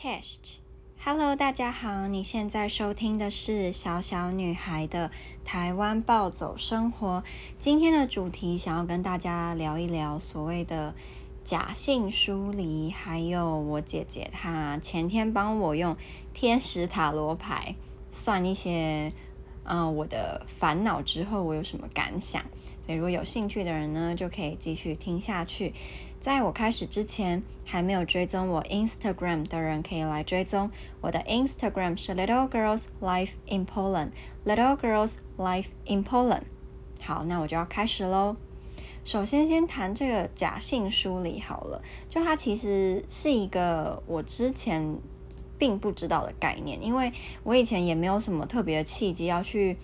Chest，Hello，大家好，你现在收听的是小小女孩的台湾暴走生活。今天的主题想要跟大家聊一聊所谓的假性疏离，还有我姐姐她前天帮我用天使塔罗牌算一些，嗯、我的烦恼之后我有什么感想。所以如果有兴趣的人呢，就可以继续听下去。在我开始之前，还没有追踪我 Instagram 的人，可以来追踪我的 Instagram 是 Little Girls Life in Poland。Little Girls Life in Poland。好，那我就要开始喽。首先，先谈这个假性梳理好了。就它其实是一个我之前并不知道的概念，因为我以前也没有什么特别的契机要去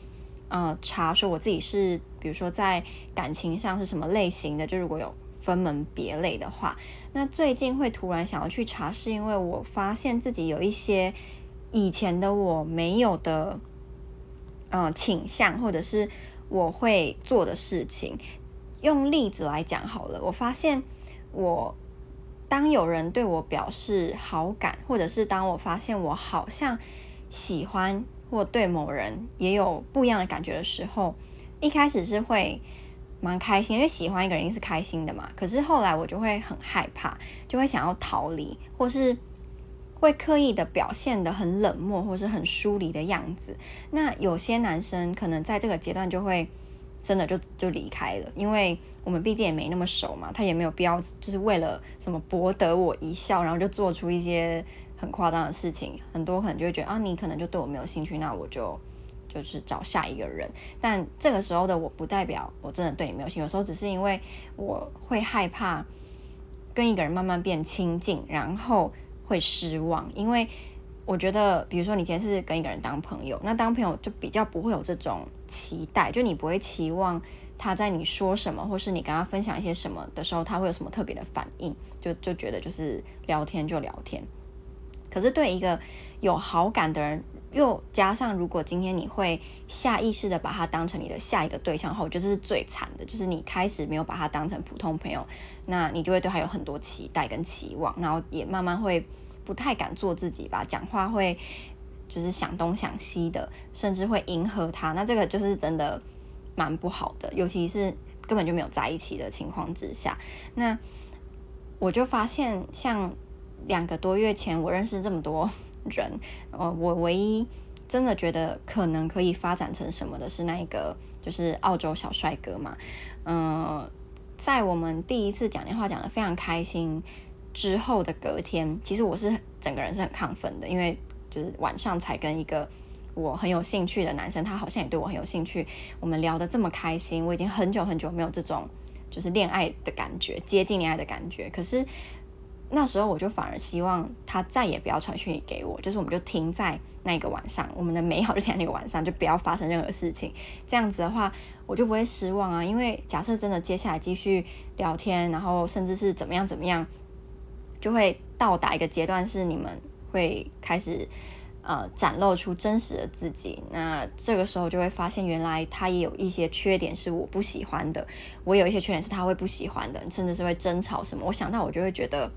呃查说我自己是，比如说在感情上是什么类型的。就如果有。分门别类的话，那最近会突然想要去查，是因为我发现自己有一些以前的我没有的，嗯、倾向或者是我会做的事情。用例子来讲好了，我发现我当有人对我表示好感，或者是当我发现我好像喜欢或对某人也有不一样的感觉的时候，一开始是会。蛮开心，因为喜欢一个人是开心的嘛。可是后来我就会很害怕，就会想要逃离，或是会刻意的表现得很冷漠，或是很疏离的样子。那有些男生可能在这个阶段就会真的就就离开了，因为我们毕竟也没那么熟嘛，他也没有必要就是为了什么博得我一笑，然后就做出一些很夸张的事情。很多可能就会觉得啊，你可能就对我没有兴趣，那我就。就是找下一个人，但这个时候的我不代表我真的对你没有兴趣，有时候只是因为我会害怕跟一个人慢慢变亲近，然后会失望，因为我觉得，比如说你今天是跟一个人当朋友，那当朋友就比较不会有这种期待，就你不会期望他在你说什么，或是你跟他分享一些什么的时候，他会有什么特别的反应，就就觉得就是聊天就聊天。可是对一个有好感的人，又加上，如果今天你会下意识的把他当成你的下一个对象后，就是最惨的，就是你开始没有把他当成普通朋友，那你就会对他有很多期待跟期望，然后也慢慢会不太敢做自己吧，讲话会就是想东想西的，甚至会迎合他，那这个就是真的蛮不好的，尤其是根本就没有在一起的情况之下，那我就发现，像两个多月前我认识这么多。人，呃，我唯一真的觉得可能可以发展成什么的是那一个，就是澳洲小帅哥嘛。嗯、在我们第一次讲电话讲得非常开心之后的隔天，其实我是整个人是很亢奋的，因为就是晚上才跟一个我很有兴趣的男生，他好像也对我很有兴趣，我们聊得这么开心，我已经很久很久没有这种就是恋爱的感觉，接近恋爱的感觉，可是。那时候我就反而希望他再也不要传讯息给我，就是我们就停在那个晚上，我们的美好就停在那个晚上，就不要发生任何事情。这样子的话，我就不会失望啊。因为假设真的接下来继续聊天，然后甚至是怎么样怎么样，就会到达一个阶段，是你们会开始呃展露出真实的自己。那这个时候就会发现，原来他也有一些缺点是我不喜欢的，我有一些缺点是他会不喜欢的，甚至是会争吵什么。我想到我就会觉得。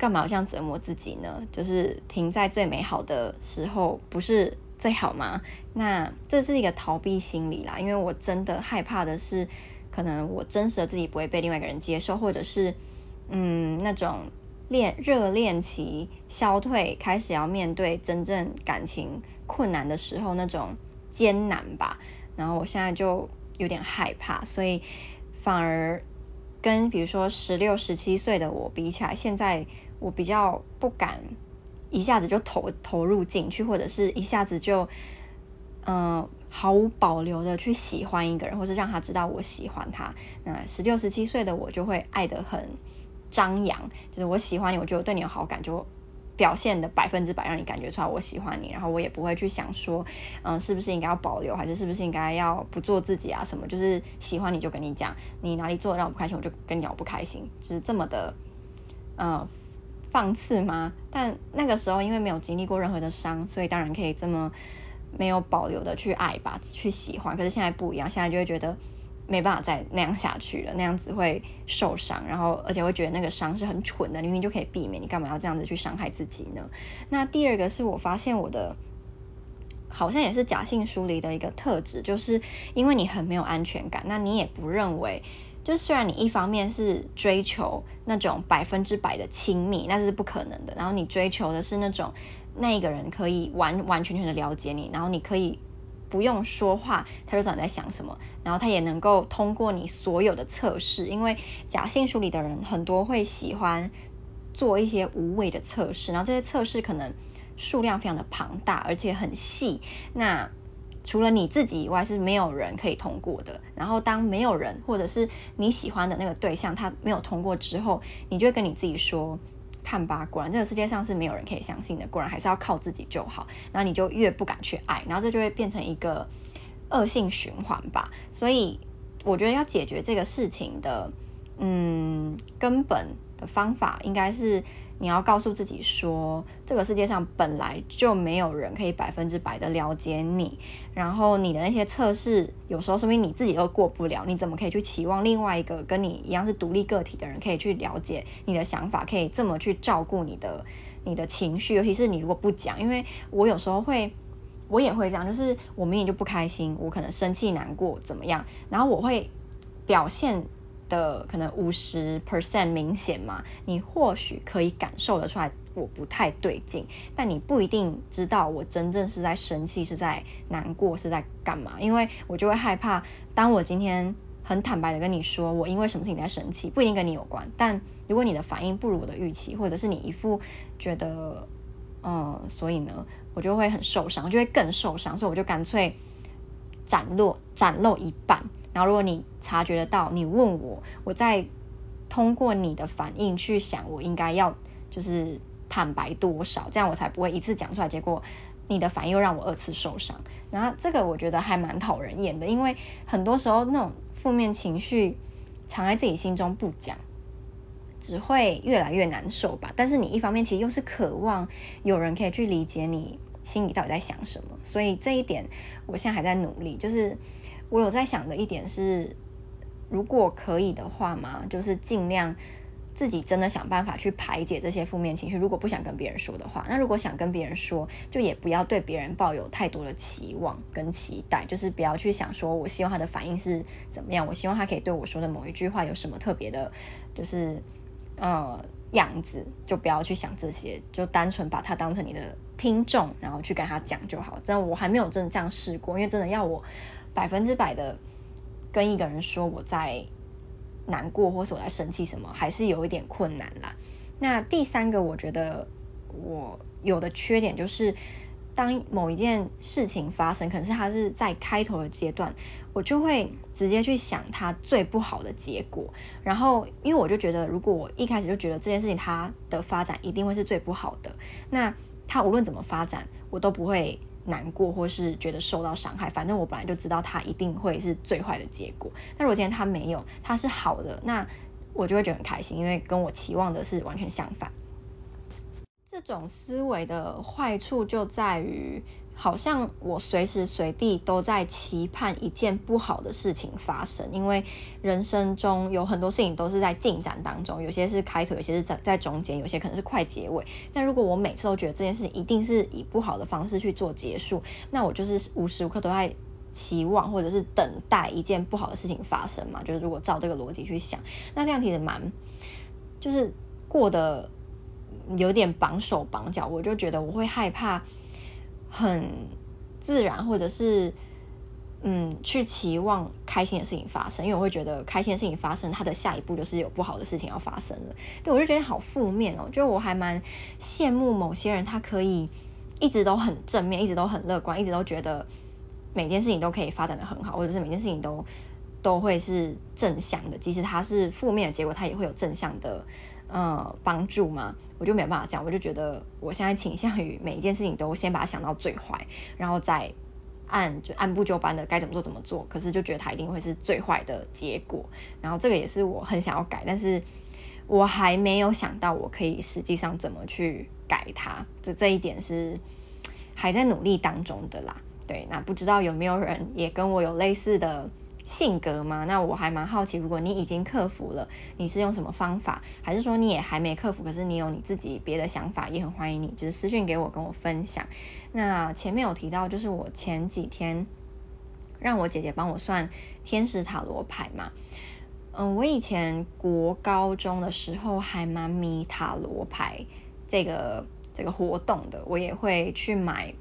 干嘛这样折磨自己呢？就是停在最美好的时候，不是最好吗？那这是一个逃避心理啦，因为我真的害怕的是，可能我真实的自己不会被另外一个人接受，或者是，嗯，那种恋热恋期消退，开始要面对真正感情困难的时候那种艰难吧。然后我现在就有点害怕，所以反而跟比如说十六、十七岁的我比起来，现在。我比较不敢一下子就投投入进去，或者是一下子就嗯、毫无保留的去喜欢一个人，或是让他知道我喜欢他。那十六、十七岁的我就会爱得很张扬，就是我喜欢你，我就对你有好感，就表现的百分之百让你感觉出来我喜欢你。然后我也不会去想说，嗯、是不是应该要保留，还是是不是应该要不做自己啊？什么就是喜欢你就跟你讲，你哪里做的让我不开心，我就跟你讲我不开心，就是这么的嗯。放肆吗？但那个时候因为没有经历过任何的伤，所以当然可以这么没有保留的去爱吧，去喜欢。可是现在不一样，现在就会觉得没办法再那样下去了，那样子会受伤，然后而且会觉得那个伤是很蠢的，明明就可以避免，你干嘛要这样子去伤害自己呢？那第二个是我发现我的好像也是假性疏离的一个特质，就是因为你很没有安全感，那你也不认为，就虽然你一方面是追求那种百分之百的亲密，那是不可能的，然后你追求的是那种那一个人可以完完全全的了解你，然后你可以。不用说话，他就知道你在想什么，然后他也能够通过你所有的测试，因为假性疏离的人很多会喜欢做一些无谓的测试，然后这些测试可能数量非常的庞大，而且很细。那除了你自己以外，是没有人可以通过的。然后当没有人或者是你喜欢的那个对象他没有通过之后，你就会跟你自己说。看吧，果然这个世界上是没有人可以相信的，果然还是要靠自己就好。然后你就越不敢去爱，然后这就会变成一个恶性循环吧。所以我觉得要解决这个事情的，嗯，根本的方法应该是。你要告诉自己说，这个世界上本来就没有人可以百分之百的了解你，然后你的那些测试，有时候说明你自己都过不了，你怎么可以去期望另外一个跟你一样是独立个体的人可以去了解你的想法，可以这么去照顾你的你的情绪，尤其是你如果不讲，因为我有时候会，我也会这样，就是我明明就不开心，我可能生气、难过怎么样，然后我会表现。的可能五十 percent 明显嘛，你或许可以感受得出来我不太对劲，但你不一定知道我真正是在生气，是在难过，是在干嘛，因为我就会害怕，当我今天很坦白的跟你说我因为什么事情在生气，不一定跟你有关，但如果你的反应不如我的预期，或者是你一副觉得，嗯，所以呢，我就会很受伤，就会更受伤，所以我就干脆展露展露一半。然后，如果你察觉得到，你问我，我再通过你的反应去想，我应该要就是坦白多少，这样我才不会一次讲出来，结果你的反应又让我二次受伤。然后这个我觉得还蛮讨人厌的，因为很多时候那种负面情绪藏在自己心中不讲，只会越来越难受吧。但是你一方面其实又是渴望有人可以去理解你心里到底在想什么，所以这一点我现在还在努力，就是。我有在想的一点是，如果可以的话嘛，就是尽量自己真的想办法去排解这些负面情绪。如果不想跟别人说的话，那如果想跟别人说，就也不要对别人抱有太多的期望跟期待，就是不要去想说我希望他的反应是怎么样，我希望他可以对我说的某一句话有什么特别的，就是呃样子，就不要去想这些，就单纯把他当成你的听众，然后去跟他讲就好。真的，我还没有真的这样试过，因为真的要我。百分之百的跟一个人说我在难过，或是我在生气什么，还是有一点困难啦。那第三个，我觉得我有的缺点就是，当某一件事情发生，可能是它是在开头的阶段，我就会直接去想它最不好的结果。然后，因为我就觉得，如果我一开始就觉得这件事情它的发展一定会是最不好的，那它无论怎么发展，我都不会。难过或是觉得受到伤害，反正我本来就知道他一定会是最坏的结果。但如果今天他没有，他是好的，那我就会觉得很开心，因为跟我期望的是完全相反。这种思维的坏处就在于。好像我随时随地都在期盼一件不好的事情发生，因为人生中有很多事情都是在进展当中，有些是开头，有些是在在中间，有些可能是快结尾。但如果我每次都觉得这件事情一定是以不好的方式去做结束，那我就是无时无刻都在期望或者是等待一件不好的事情发生嘛。就是如果照这个逻辑去想，那这样其实蛮就是过得有点绑手绑脚，我就觉得我会害怕。很自然，或者是嗯，去期望开心的事情发生，因为我会觉得开心的事情发生，它的下一步就是有不好的事情要发生了。对，我就觉得好负面哦，就我还蛮羡慕某些人，他可以一直都很正面，一直都很乐观，一直都觉得每件事情都可以发展的很好，或者是每件事情都都会是正向的，即使它是负面的结果，它也会有正向的。呃，帮助吗？我就没办法讲，我就觉得我现在倾向于每一件事情都先把它想到最坏，然后再按就按部就班的该怎么做怎么做。可是就觉得它一定会是最坏的结果，然后这个也是我很想要改，但是我还没有想到我可以实际上怎么去改它。这这一点是还在努力当中的啦。对，那不知道有没有人也跟我有类似的性格吗？那我还蛮好奇，如果你已经克服了，你是用什么方法？还是说你也还没克服，可是你有你自己别的想法，也很欢迎你，就是私信给我跟我分享。那前面有提到，就是我前几天让我姐姐帮我算天使塔罗牌嘛。嗯，我以前国高中的时候还蛮迷塔罗牌这个这个活动的，我也会去买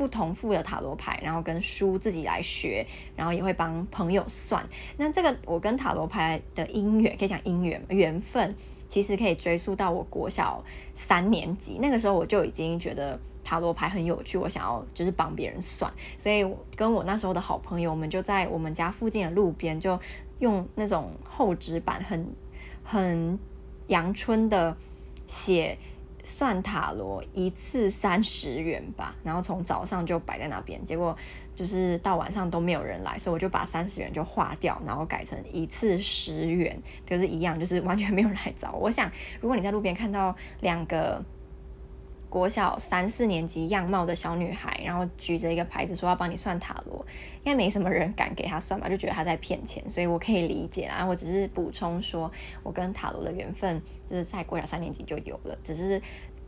不同副的塔罗牌，然后跟书自己来学，然后也会帮朋友算。那这个我跟塔罗牌的姻缘，可以讲姻缘缘分，其实可以追溯到我国小三年级，那个时候我就已经觉得塔罗牌很有趣，我想要就是帮别人算，所以跟我那时候的好朋友，我们就在我们家附近的路边就。用那种厚纸板很很阳春的写算塔罗一次三十元吧，然后从早上就摆在那边，结果就是到晚上都没有人来，所以我就把三十元就划掉，然后改成一次十元，就是一样，就是完全没有人来找我。我想，如果你在路边看到两个。国小三四年级样貌的小女孩，然后举着一个牌子说要帮你算塔罗，应该没什么人敢给她算吧，就觉得她在骗钱，所以我可以理解啊。我只是补充说，我跟塔罗的缘分就是在国小三年级就有了，只是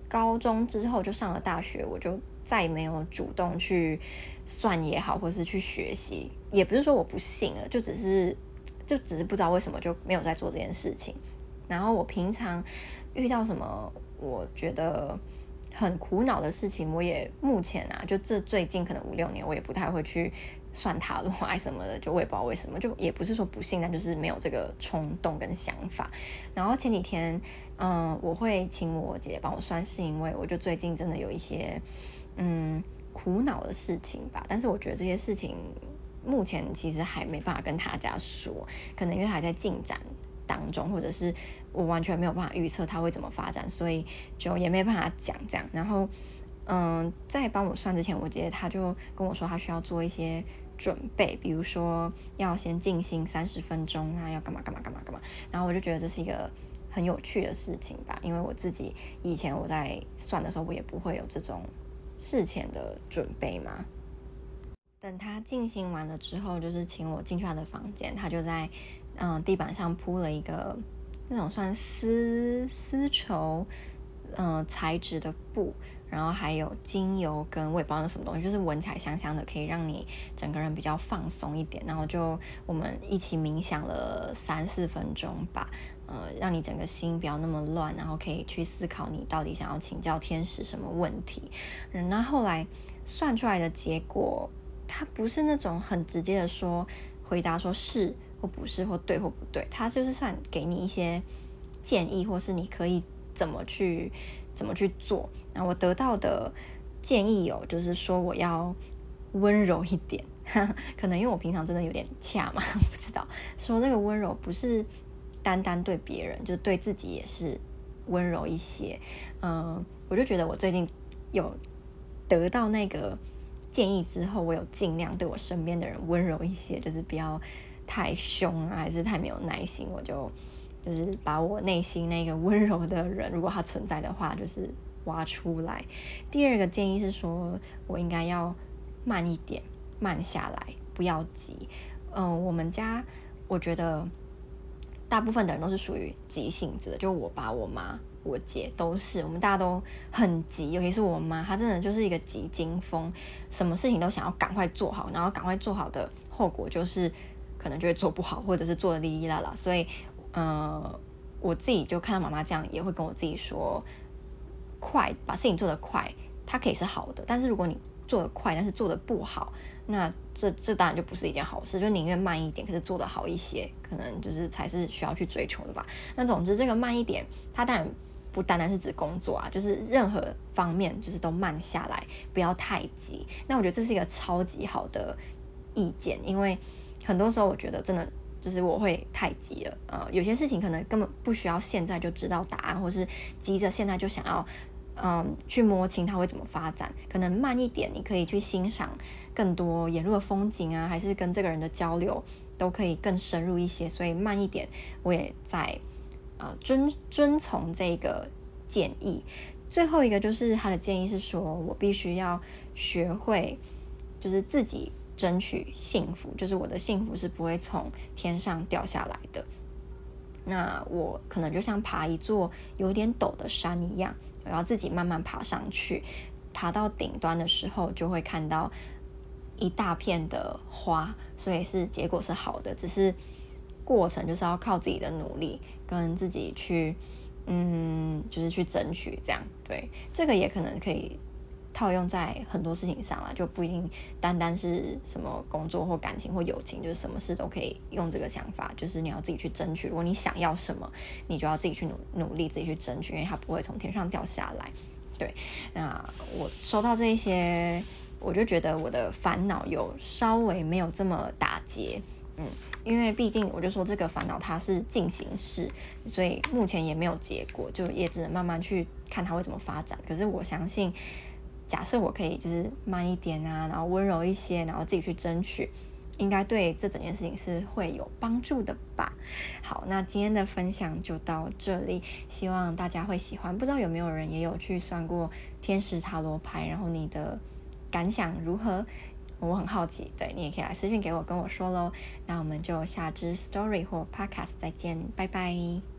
高中之后就上了大学，我就再也没有主动去算也好，或是去学习，也不是说我不信了，就只是就只是不知道为什么就没有在做这件事情。然后我平常遇到什么，我觉得。很苦恼的事情，我也目前啊，就这最近可能五六年，我也不太会去算塔罗啊什么的，就我也不知道为什么，就也不是说不信，但就是没有这个冲动跟想法。然后前几天，嗯，我会请我姐姐帮我算，是因为我就最近真的有一些嗯苦恼的事情吧，但是我觉得这些事情目前其实还没办法跟大家说，可能因为还在进展当中，或者是。我完全没有办法预测它会怎么发展，所以就也没办法讲这样。然后，嗯，在帮我算之前，我姐姐她就跟我说，她需要做一些准备，比如说要先静心三十分钟啊，要干嘛干嘛干嘛干嘛。然后我就觉得这是一个很有趣的事情吧，因为我自己以前我在算的时候，我也不会有这种事前的准备嘛。等他静心完了之后，就是请我进去他的房间，他就在嗯地板上铺了一个。那种算丝丝绸，嗯、材质的布，然后还有精油跟我也不知道那什么东西，就是闻起来香香的，可以让你整个人比较放松一点。然后就我们一起冥想了三四分钟吧，呃，让你整个心不要那么乱，然后可以去思考你到底想要请教天使什么问题。嗯，那后来算出来的结果，它不是那种很直接的说回答说是。或不是，或对或不对，他就是算给你一些建议，或是你可以怎么去怎么去做。那我得到的建议有，就是说我要温柔一点，可能因为我平常真的有点恰嘛，不知道。说那个温柔不是单单对别人，就对自己也是温柔一些。嗯，我就觉得我最近有得到那个建议之后，我有尽量对我身边的人温柔一些，就是不要。太凶啊，还是太没有耐心，我就就是把我内心那个温柔的人，如果他存在的话，就是挖出来。第二个建议是说，我应该要慢一点，慢下来，不要急。嗯、我们家我觉得大部分的人都是属于急性子的，就我爸、我妈、我姐都是，我们大家都很急，尤其是我妈，她真的就是一个急惊风，什么事情都想要赶快做好，然后赶快做好的后果就是。可能就会做不好，或者是做的哩哩啦啦，所以，呃，我自己就看到妈妈这样，也会跟我自己说，快把事情做得快，它可以是好的，但是如果你做得快，但是做得不好，那这这当然就不是一件好事，就宁愿慢一点，可是做得好一些，可能就是才是需要去追求的吧。那总之，这个慢一点，它当然不单单是指工作啊，就是任何方面，就是都慢下来，不要太急。那我觉得这是一个超级好的意见，因为。很多时候，我觉得真的就是我会太急了，呃，有些事情可能根本不需要现在就知道答案，或是急着现在就想要，嗯、去摸清它会怎么发展。可能慢一点，你可以去欣赏更多沿路的风景啊，还是跟这个人的交流都可以更深入一些。所以慢一点，我也在呃遵遵从这个建议。最后一个就是他的建议是说，我必须要学会，就是自己。争取幸福，就是我的幸福是不会从天上掉下来的。那我可能就像爬一座有点陡的山一样，我要自己慢慢爬上去。爬到顶端的时候，就会看到一大片的花，所以是结果是好的。只是过程就是要靠自己的努力，跟自己去，嗯，就是去争取这样。对，这个也可能可以。套用在很多事情上了，就不一定单单是什么工作或感情或友情，就是什么事都可以用这个想法，就是你要自己去争取。如果你想要什么，你就要自己去努努力，自己去争取，因为它不会从天上掉下来。对，那我收到这一些，我就觉得我的烦恼有稍微没有这么打结，嗯，因为毕竟我就说这个烦恼它是进行式，所以目前也没有结果，就也只能慢慢去看它会怎么发展。可是我相信。假设我可以就是慢一点啊，然后温柔一些，然后自己去争取，应该对这整件事情是会有帮助的吧。好，那今天的分享就到这里，希望大家会喜欢。不知道有没有人也有去算过天使塔罗牌，然后你的感想如何？我很好奇。对，你也可以来私讯给我跟我说喽。那我们就下支 story 或 podcast 再见，拜拜。